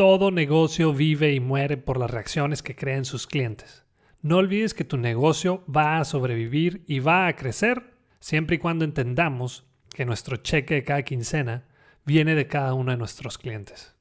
Todo negocio vive y muere por las reacciones que creen sus clientes. No olvides que tu negocio va a sobrevivir y va a crecer siempre y cuando entendamos que nuestro cheque de cada quincena viene de cada uno de nuestros clientes.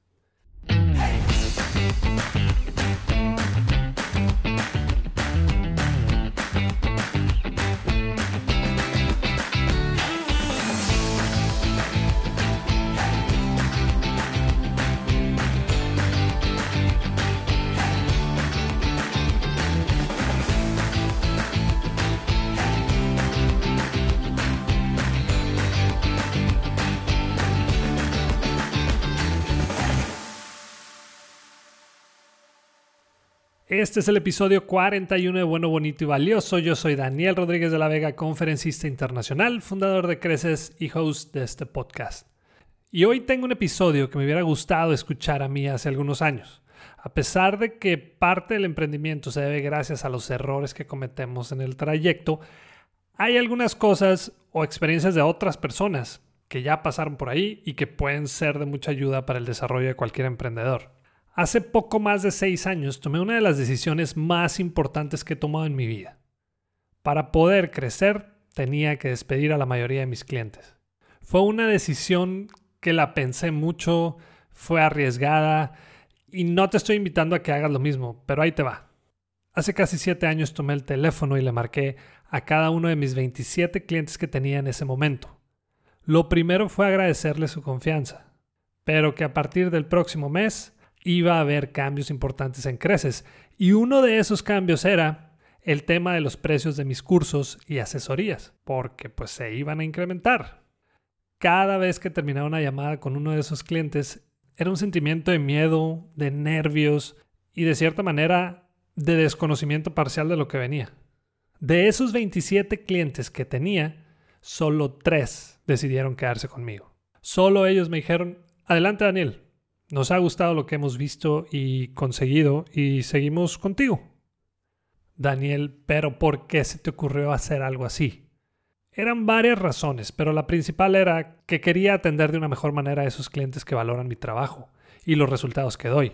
Este es el episodio 41 de Bueno, Bonito y Valioso. Yo soy Daniel Rodríguez de la Vega, conferencista internacional, fundador de Creces y host de este podcast. Y hoy tengo un episodio que me hubiera gustado escuchar a mí hace algunos años. A pesar de que parte del emprendimiento se debe gracias a los errores que cometemos en el trayecto, hay algunas cosas o experiencias de otras personas que ya pasaron por ahí y que pueden ser de mucha ayuda para el desarrollo de cualquier emprendedor. Hace poco más de seis años tomé una de las decisiones más importantes que he tomado en mi vida. Para poder crecer tenía que despedir a la mayoría de mis clientes. Fue una decisión que la pensé mucho, fue arriesgada y no te estoy invitando a que hagas lo mismo, pero ahí te va. Hace casi siete años tomé el teléfono y le marqué a cada uno de mis 27 clientes que tenía en ese momento. Lo primero fue agradecerle su confianza, pero que a partir del próximo mes iba a haber cambios importantes en Creces. Y uno de esos cambios era el tema de los precios de mis cursos y asesorías, porque pues se iban a incrementar. Cada vez que terminaba una llamada con uno de esos clientes, era un sentimiento de miedo, de nervios y de cierta manera de desconocimiento parcial de lo que venía. De esos 27 clientes que tenía, solo 3 decidieron quedarse conmigo. Solo ellos me dijeron, adelante Daniel, nos ha gustado lo que hemos visto y conseguido y seguimos contigo. Daniel, pero ¿por qué se te ocurrió hacer algo así? Eran varias razones, pero la principal era que quería atender de una mejor manera a esos clientes que valoran mi trabajo y los resultados que doy.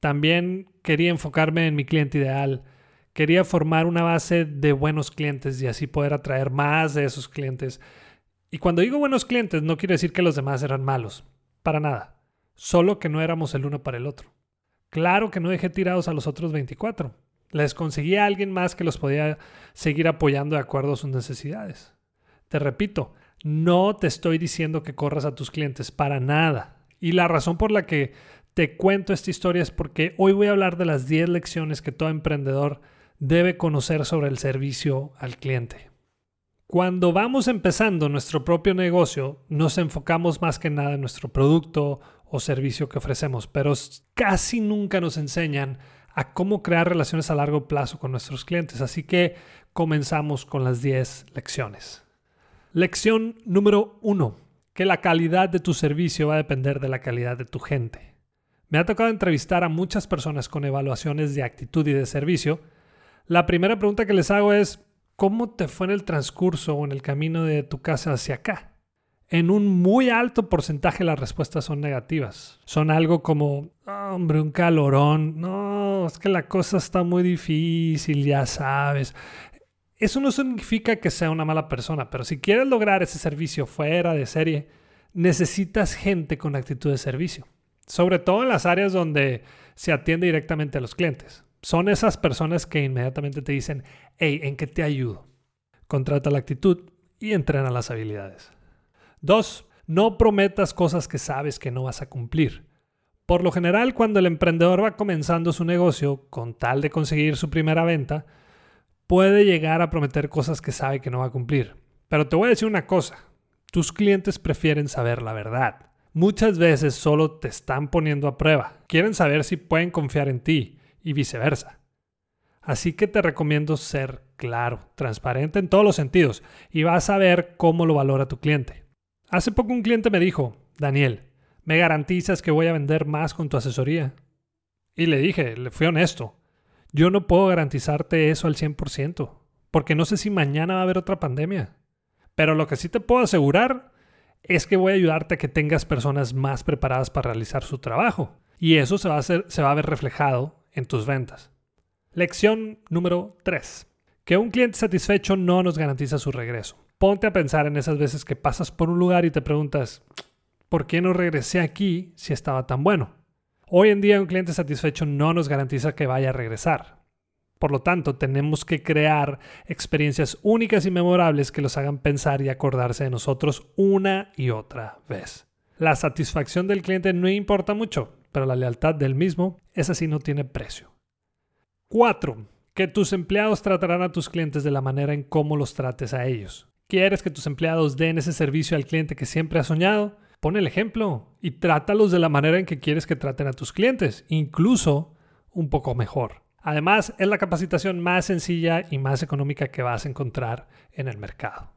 También quería enfocarme en mi cliente ideal, quería formar una base de buenos clientes y así poder atraer más de esos clientes. Y cuando digo buenos clientes no quiere decir que los demás eran malos, para nada solo que no éramos el uno para el otro. Claro que no dejé tirados a los otros 24. Les conseguí a alguien más que los podía seguir apoyando de acuerdo a sus necesidades. Te repito, no te estoy diciendo que corras a tus clientes para nada. Y la razón por la que te cuento esta historia es porque hoy voy a hablar de las 10 lecciones que todo emprendedor debe conocer sobre el servicio al cliente. Cuando vamos empezando nuestro propio negocio, nos enfocamos más que nada en nuestro producto o servicio que ofrecemos, pero casi nunca nos enseñan a cómo crear relaciones a largo plazo con nuestros clientes. Así que comenzamos con las 10 lecciones. Lección número 1. Que la calidad de tu servicio va a depender de la calidad de tu gente. Me ha tocado entrevistar a muchas personas con evaluaciones de actitud y de servicio. La primera pregunta que les hago es, ¿cómo te fue en el transcurso o en el camino de tu casa hacia acá? En un muy alto porcentaje las respuestas son negativas. Son algo como, hombre, un calorón, no, es que la cosa está muy difícil, ya sabes. Eso no significa que sea una mala persona, pero si quieres lograr ese servicio fuera de serie, necesitas gente con actitud de servicio. Sobre todo en las áreas donde se atiende directamente a los clientes. Son esas personas que inmediatamente te dicen, hey, ¿en qué te ayudo? Contrata la actitud y entrena las habilidades. Dos, no prometas cosas que sabes que no vas a cumplir. Por lo general, cuando el emprendedor va comenzando su negocio con tal de conseguir su primera venta, puede llegar a prometer cosas que sabe que no va a cumplir. Pero te voy a decir una cosa, tus clientes prefieren saber la verdad. Muchas veces solo te están poniendo a prueba, quieren saber si pueden confiar en ti y viceversa. Así que te recomiendo ser claro, transparente en todos los sentidos y vas a ver cómo lo valora tu cliente. Hace poco un cliente me dijo, Daniel, ¿me garantizas que voy a vender más con tu asesoría? Y le dije, le fui honesto, yo no puedo garantizarte eso al 100%, porque no sé si mañana va a haber otra pandemia. Pero lo que sí te puedo asegurar es que voy a ayudarte a que tengas personas más preparadas para realizar su trabajo. y eso se va a, hacer, se va a ver reflejado en tus ventas. Lección número 3. Que un cliente satisfecho no nos garantiza su regreso. Ponte a pensar en esas veces que pasas por un lugar y te preguntas, ¿por qué no regresé aquí si estaba tan bueno? Hoy en día un cliente satisfecho no nos garantiza que vaya a regresar. Por lo tanto, tenemos que crear experiencias únicas y memorables que los hagan pensar y acordarse de nosotros una y otra vez. La satisfacción del cliente no importa mucho, pero la lealtad del mismo, esa sí no tiene precio. 4. Que tus empleados tratarán a tus clientes de la manera en cómo los trates a ellos. ¿Quieres que tus empleados den ese servicio al cliente que siempre has soñado? Pon el ejemplo y trátalos de la manera en que quieres que traten a tus clientes, incluso un poco mejor. Además, es la capacitación más sencilla y más económica que vas a encontrar en el mercado.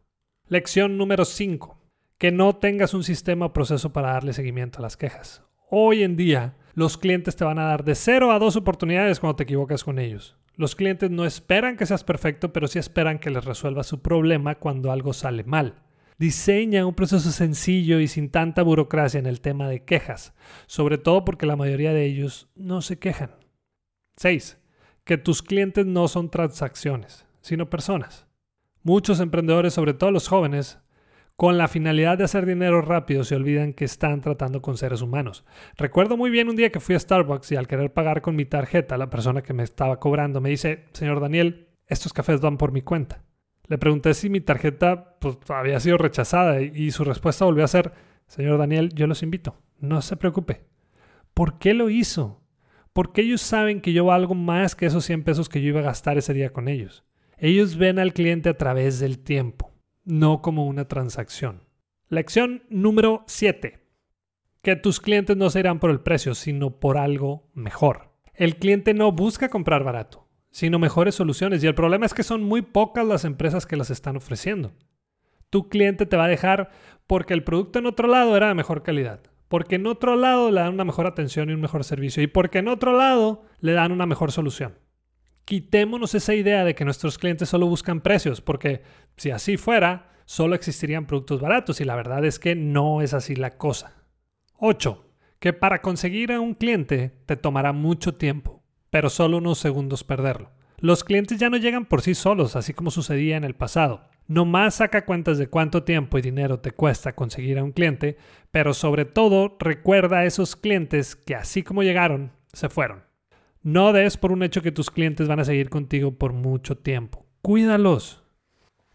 Lección número 5. Que no tengas un sistema o proceso para darle seguimiento a las quejas. Hoy en día, los clientes te van a dar de 0 a 2 oportunidades cuando te equivocas con ellos. Los clientes no esperan que seas perfecto, pero sí esperan que les resuelvas su problema cuando algo sale mal. Diseña un proceso sencillo y sin tanta burocracia en el tema de quejas, sobre todo porque la mayoría de ellos no se quejan. 6. Que tus clientes no son transacciones, sino personas. Muchos emprendedores, sobre todo los jóvenes, con la finalidad de hacer dinero rápido se olvidan que están tratando con seres humanos. Recuerdo muy bien un día que fui a Starbucks y al querer pagar con mi tarjeta, la persona que me estaba cobrando me dice, señor Daniel, estos cafés van por mi cuenta. Le pregunté si mi tarjeta pues, había sido rechazada y su respuesta volvió a ser, señor Daniel, yo los invito, no se preocupe. ¿Por qué lo hizo? Porque ellos saben que yo valgo más que esos 100 pesos que yo iba a gastar ese día con ellos. Ellos ven al cliente a través del tiempo no como una transacción. Lección número 7. Que tus clientes no se irán por el precio, sino por algo mejor. El cliente no busca comprar barato, sino mejores soluciones y el problema es que son muy pocas las empresas que las están ofreciendo. Tu cliente te va a dejar porque el producto en otro lado era de mejor calidad, porque en otro lado le dan una mejor atención y un mejor servicio y porque en otro lado le dan una mejor solución. Quitémonos esa idea de que nuestros clientes solo buscan precios, porque si así fuera, solo existirían productos baratos y la verdad es que no es así la cosa. 8. Que para conseguir a un cliente te tomará mucho tiempo, pero solo unos segundos perderlo. Los clientes ya no llegan por sí solos, así como sucedía en el pasado. No más saca cuentas de cuánto tiempo y dinero te cuesta conseguir a un cliente, pero sobre todo recuerda a esos clientes que así como llegaron, se fueron. No des por un hecho que tus clientes van a seguir contigo por mucho tiempo. Cuídalos.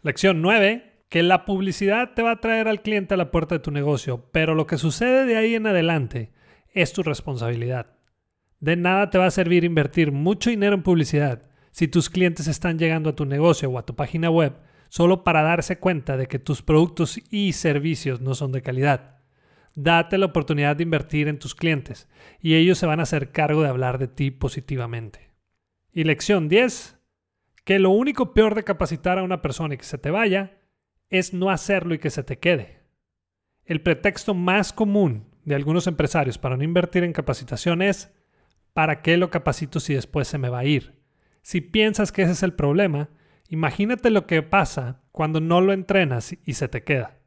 Lección 9. Que la publicidad te va a traer al cliente a la puerta de tu negocio, pero lo que sucede de ahí en adelante es tu responsabilidad. De nada te va a servir invertir mucho dinero en publicidad si tus clientes están llegando a tu negocio o a tu página web solo para darse cuenta de que tus productos y servicios no son de calidad. Date la oportunidad de invertir en tus clientes y ellos se van a hacer cargo de hablar de ti positivamente. Y lección 10. Que lo único peor de capacitar a una persona y que se te vaya es no hacerlo y que se te quede. El pretexto más común de algunos empresarios para no invertir en capacitación es ¿para qué lo capacito si después se me va a ir? Si piensas que ese es el problema, imagínate lo que pasa cuando no lo entrenas y se te queda.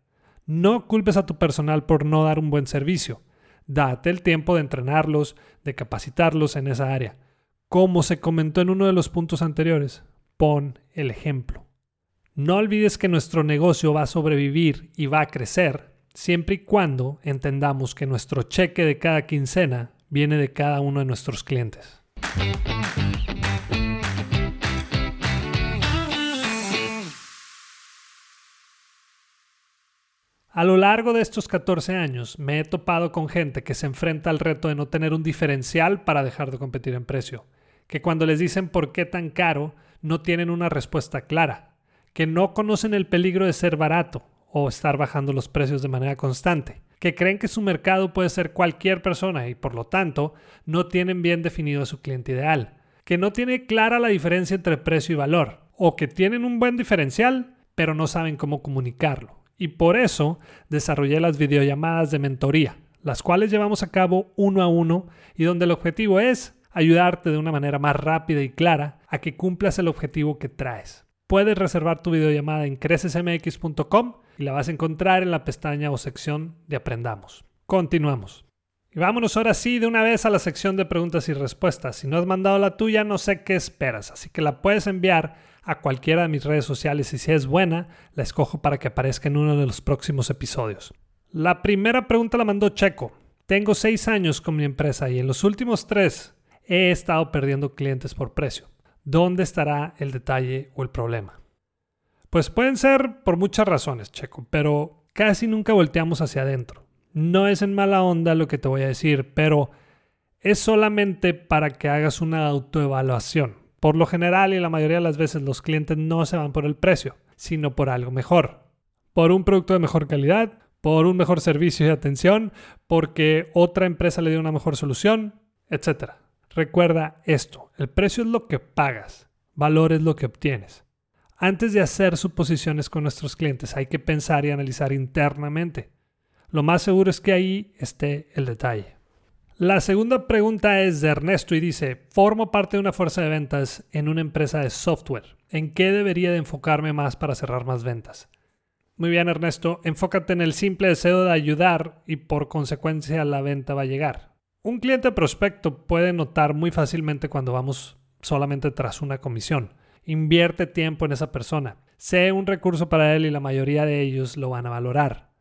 No culpes a tu personal por no dar un buen servicio. Date el tiempo de entrenarlos, de capacitarlos en esa área. Como se comentó en uno de los puntos anteriores, pon el ejemplo. No olvides que nuestro negocio va a sobrevivir y va a crecer siempre y cuando entendamos que nuestro cheque de cada quincena viene de cada uno de nuestros clientes. A lo largo de estos 14 años me he topado con gente que se enfrenta al reto de no tener un diferencial para dejar de competir en precio, que cuando les dicen por qué tan caro no tienen una respuesta clara, que no conocen el peligro de ser barato o estar bajando los precios de manera constante, que creen que su mercado puede ser cualquier persona y por lo tanto no tienen bien definido a su cliente ideal, que no tiene clara la diferencia entre precio y valor, o que tienen un buen diferencial pero no saben cómo comunicarlo y por eso desarrollé las videollamadas de mentoría, las cuales llevamos a cabo uno a uno y donde el objetivo es ayudarte de una manera más rápida y clara a que cumplas el objetivo que traes. Puedes reservar tu videollamada en crecesmx.com y la vas a encontrar en la pestaña o sección de Aprendamos. Continuamos. Y vámonos ahora sí de una vez a la sección de preguntas y respuestas. Si no has mandado la tuya, no sé qué esperas, así que la puedes enviar a cualquiera de mis redes sociales y si es buena, la escojo para que aparezca en uno de los próximos episodios. La primera pregunta la mandó Checo. Tengo seis años con mi empresa y en los últimos tres he estado perdiendo clientes por precio. ¿Dónde estará el detalle o el problema? Pues pueden ser por muchas razones, Checo, pero casi nunca volteamos hacia adentro. No es en mala onda lo que te voy a decir, pero es solamente para que hagas una autoevaluación. Por lo general y la mayoría de las veces los clientes no se van por el precio, sino por algo mejor. Por un producto de mejor calidad, por un mejor servicio y atención, porque otra empresa le dio una mejor solución, etc. Recuerda esto, el precio es lo que pagas, valor es lo que obtienes. Antes de hacer suposiciones con nuestros clientes hay que pensar y analizar internamente lo más seguro es que ahí esté el detalle. La segunda pregunta es de Ernesto y dice, formo parte de una fuerza de ventas en una empresa de software. ¿En qué debería de enfocarme más para cerrar más ventas? Muy bien Ernesto, enfócate en el simple deseo de ayudar y por consecuencia la venta va a llegar. Un cliente prospecto puede notar muy fácilmente cuando vamos solamente tras una comisión. Invierte tiempo en esa persona. Sé un recurso para él y la mayoría de ellos lo van a valorar.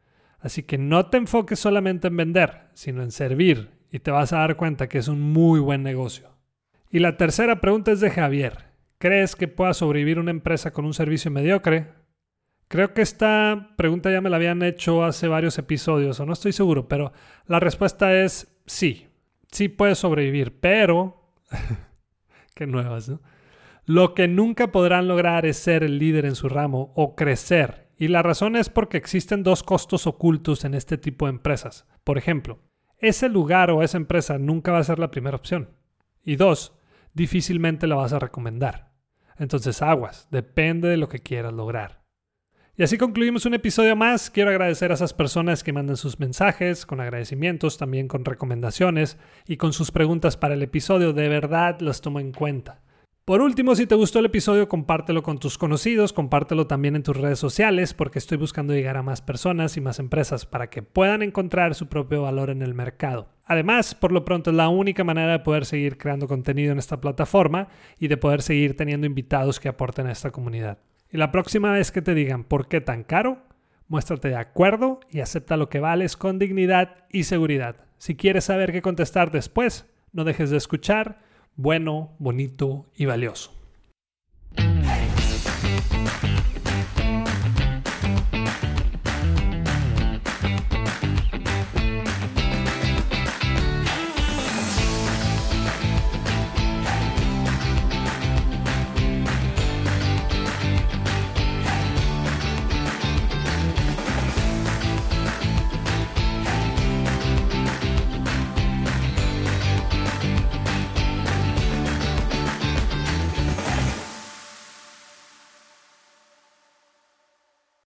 Así que no te enfoques solamente en vender, sino en servir y te vas a dar cuenta que es un muy buen negocio. Y la tercera pregunta es de Javier. ¿Crees que pueda sobrevivir una empresa con un servicio mediocre? Creo que esta pregunta ya me la habían hecho hace varios episodios, o no estoy seguro, pero la respuesta es sí. Sí puede sobrevivir, pero... Qué nuevas, ¿no? Lo que nunca podrán lograr es ser el líder en su ramo o crecer y la razón es porque existen dos costos ocultos en este tipo de empresas. Por ejemplo, ese lugar o esa empresa nunca va a ser la primera opción. Y dos, difícilmente la vas a recomendar. Entonces aguas, depende de lo que quieras lograr. Y así concluimos un episodio más. Quiero agradecer a esas personas que mandan sus mensajes, con agradecimientos, también con recomendaciones y con sus preguntas para el episodio. De verdad las tomo en cuenta. Por último, si te gustó el episodio, compártelo con tus conocidos, compártelo también en tus redes sociales porque estoy buscando llegar a más personas y más empresas para que puedan encontrar su propio valor en el mercado. Además, por lo pronto es la única manera de poder seguir creando contenido en esta plataforma y de poder seguir teniendo invitados que aporten a esta comunidad. Y la próxima vez que te digan por qué tan caro, muéstrate de acuerdo y acepta lo que vales con dignidad y seguridad. Si quieres saber qué contestar después, no dejes de escuchar bueno, bonito y valioso.